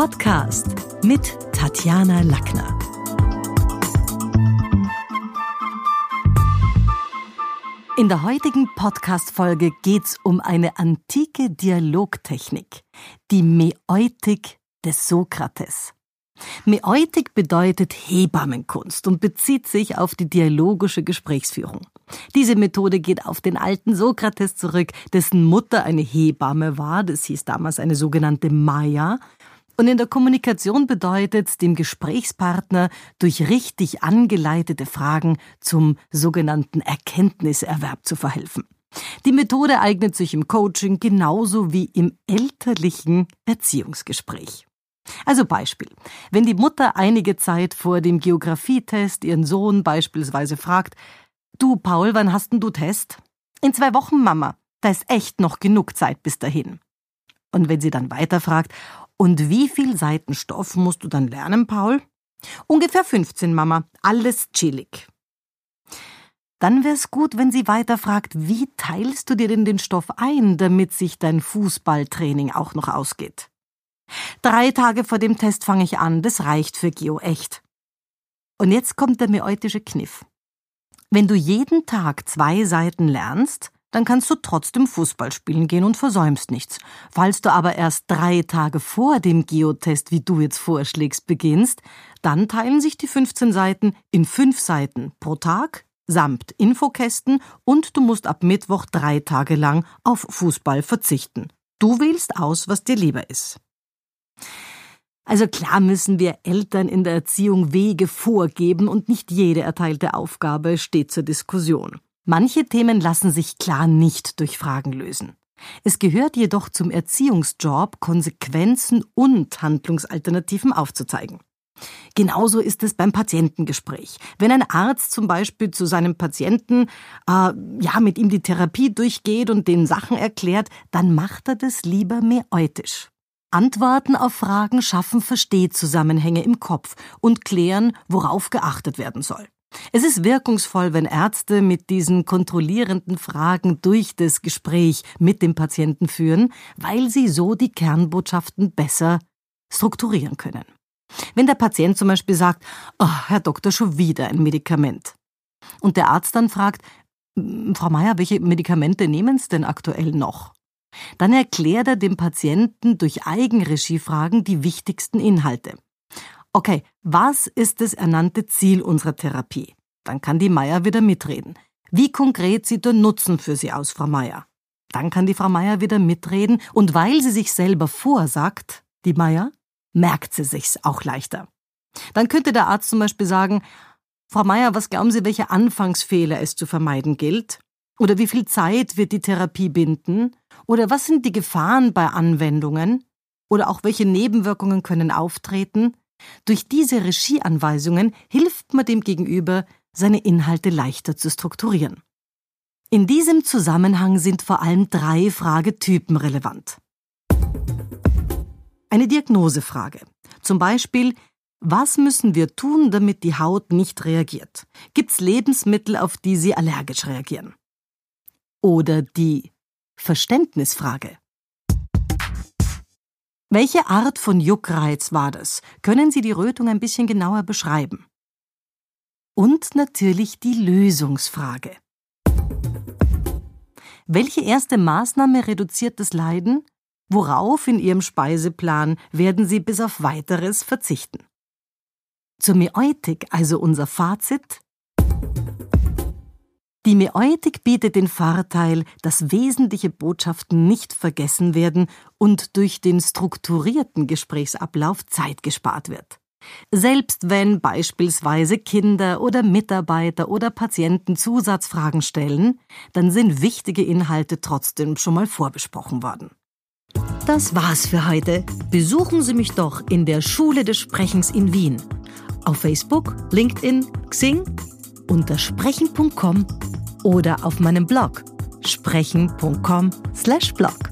Podcast mit Tatjana Lackner. In der heutigen Podcast-Folge geht's um eine antike Dialogtechnik, die Mäeutik des Sokrates. Mäeutik bedeutet Hebammenkunst und bezieht sich auf die dialogische Gesprächsführung. Diese Methode geht auf den alten Sokrates zurück, dessen Mutter eine Hebamme war, das hieß damals eine sogenannte Maya, und in der Kommunikation bedeutet, dem Gesprächspartner durch richtig angeleitete Fragen zum sogenannten Erkenntniserwerb zu verhelfen. Die Methode eignet sich im Coaching genauso wie im elterlichen Erziehungsgespräch. Also Beispiel. Wenn die Mutter einige Zeit vor dem Geografietest ihren Sohn beispielsweise fragt, Du, Paul, wann hast denn du Test? In zwei Wochen, Mama. Da ist echt noch genug Zeit bis dahin. Und wenn sie dann weiterfragt, und wie viel Seiten Stoff musst du dann lernen, Paul? Ungefähr 15, Mama. Alles chillig. Dann wär's gut, wenn sie weiterfragt, wie teilst du dir denn den Stoff ein, damit sich dein Fußballtraining auch noch ausgeht? Drei Tage vor dem Test fange ich an, das reicht für Geo echt. Und jetzt kommt der meeutische Kniff. Wenn du jeden Tag zwei Seiten lernst, dann kannst du trotzdem Fußball spielen gehen und versäumst nichts. Falls du aber erst drei Tage vor dem Geotest, wie du jetzt vorschlägst, beginnst, dann teilen sich die 15 Seiten in fünf Seiten pro Tag samt Infokästen und du musst ab Mittwoch drei Tage lang auf Fußball verzichten. Du wählst aus, was dir lieber ist. Also klar müssen wir Eltern in der Erziehung Wege vorgeben und nicht jede erteilte Aufgabe steht zur Diskussion. Manche Themen lassen sich klar nicht durch Fragen lösen. Es gehört jedoch zum Erziehungsjob, Konsequenzen und Handlungsalternativen aufzuzeigen. Genauso ist es beim Patientengespräch. Wenn ein Arzt zum Beispiel zu seinem Patienten äh, ja mit ihm die Therapie durchgeht und den Sachen erklärt, dann macht er das lieber mäeutisch. Antworten auf Fragen schaffen Verstehzusammenhänge im Kopf und klären, worauf geachtet werden soll. Es ist wirkungsvoll, wenn Ärzte mit diesen kontrollierenden Fragen durch das Gespräch mit dem Patienten führen, weil sie so die Kernbotschaften besser strukturieren können. Wenn der Patient zum Beispiel sagt, oh, Herr Doktor, schon wieder ein Medikament. Und der Arzt dann fragt, Frau Meier, welche Medikamente nehmen Sie denn aktuell noch? Dann erklärt er dem Patienten durch Eigenregiefragen die wichtigsten Inhalte. Okay, was ist das ernannte Ziel unserer Therapie? Dann kann die Meier wieder mitreden. Wie konkret sieht der Nutzen für Sie aus, Frau Meier? Dann kann die Frau Meier wieder mitreden und weil sie sich selber vorsagt, die Meier, merkt sie sich's auch leichter. Dann könnte der Arzt zum Beispiel sagen, Frau Meier, was glauben Sie, welche Anfangsfehler es zu vermeiden gilt? Oder wie viel Zeit wird die Therapie binden? Oder was sind die Gefahren bei Anwendungen? Oder auch welche Nebenwirkungen können auftreten? Durch diese Regieanweisungen hilft man dem Gegenüber, seine Inhalte leichter zu strukturieren. In diesem Zusammenhang sind vor allem drei Fragetypen relevant. Eine Diagnosefrage. Zum Beispiel, was müssen wir tun, damit die Haut nicht reagiert? Gibt es Lebensmittel, auf die sie allergisch reagieren? Oder die Verständnisfrage. Welche Art von Juckreiz war das? Können Sie die Rötung ein bisschen genauer beschreiben? Und natürlich die Lösungsfrage. Welche erste Maßnahme reduziert das Leiden? Worauf in Ihrem Speiseplan werden Sie bis auf weiteres verzichten? Zur Mäeutik also unser Fazit. Die Mäeutik bietet den Vorteil, dass wesentliche Botschaften nicht vergessen werden und durch den strukturierten Gesprächsablauf Zeit gespart wird. Selbst wenn beispielsweise Kinder oder Mitarbeiter oder Patienten Zusatzfragen stellen, dann sind wichtige Inhalte trotzdem schon mal vorbesprochen worden. Das war's für heute. Besuchen Sie mich doch in der Schule des Sprechens in Wien. Auf Facebook, LinkedIn, Xing unter sprechen.com oder auf meinem Blog sprechen.com/blog.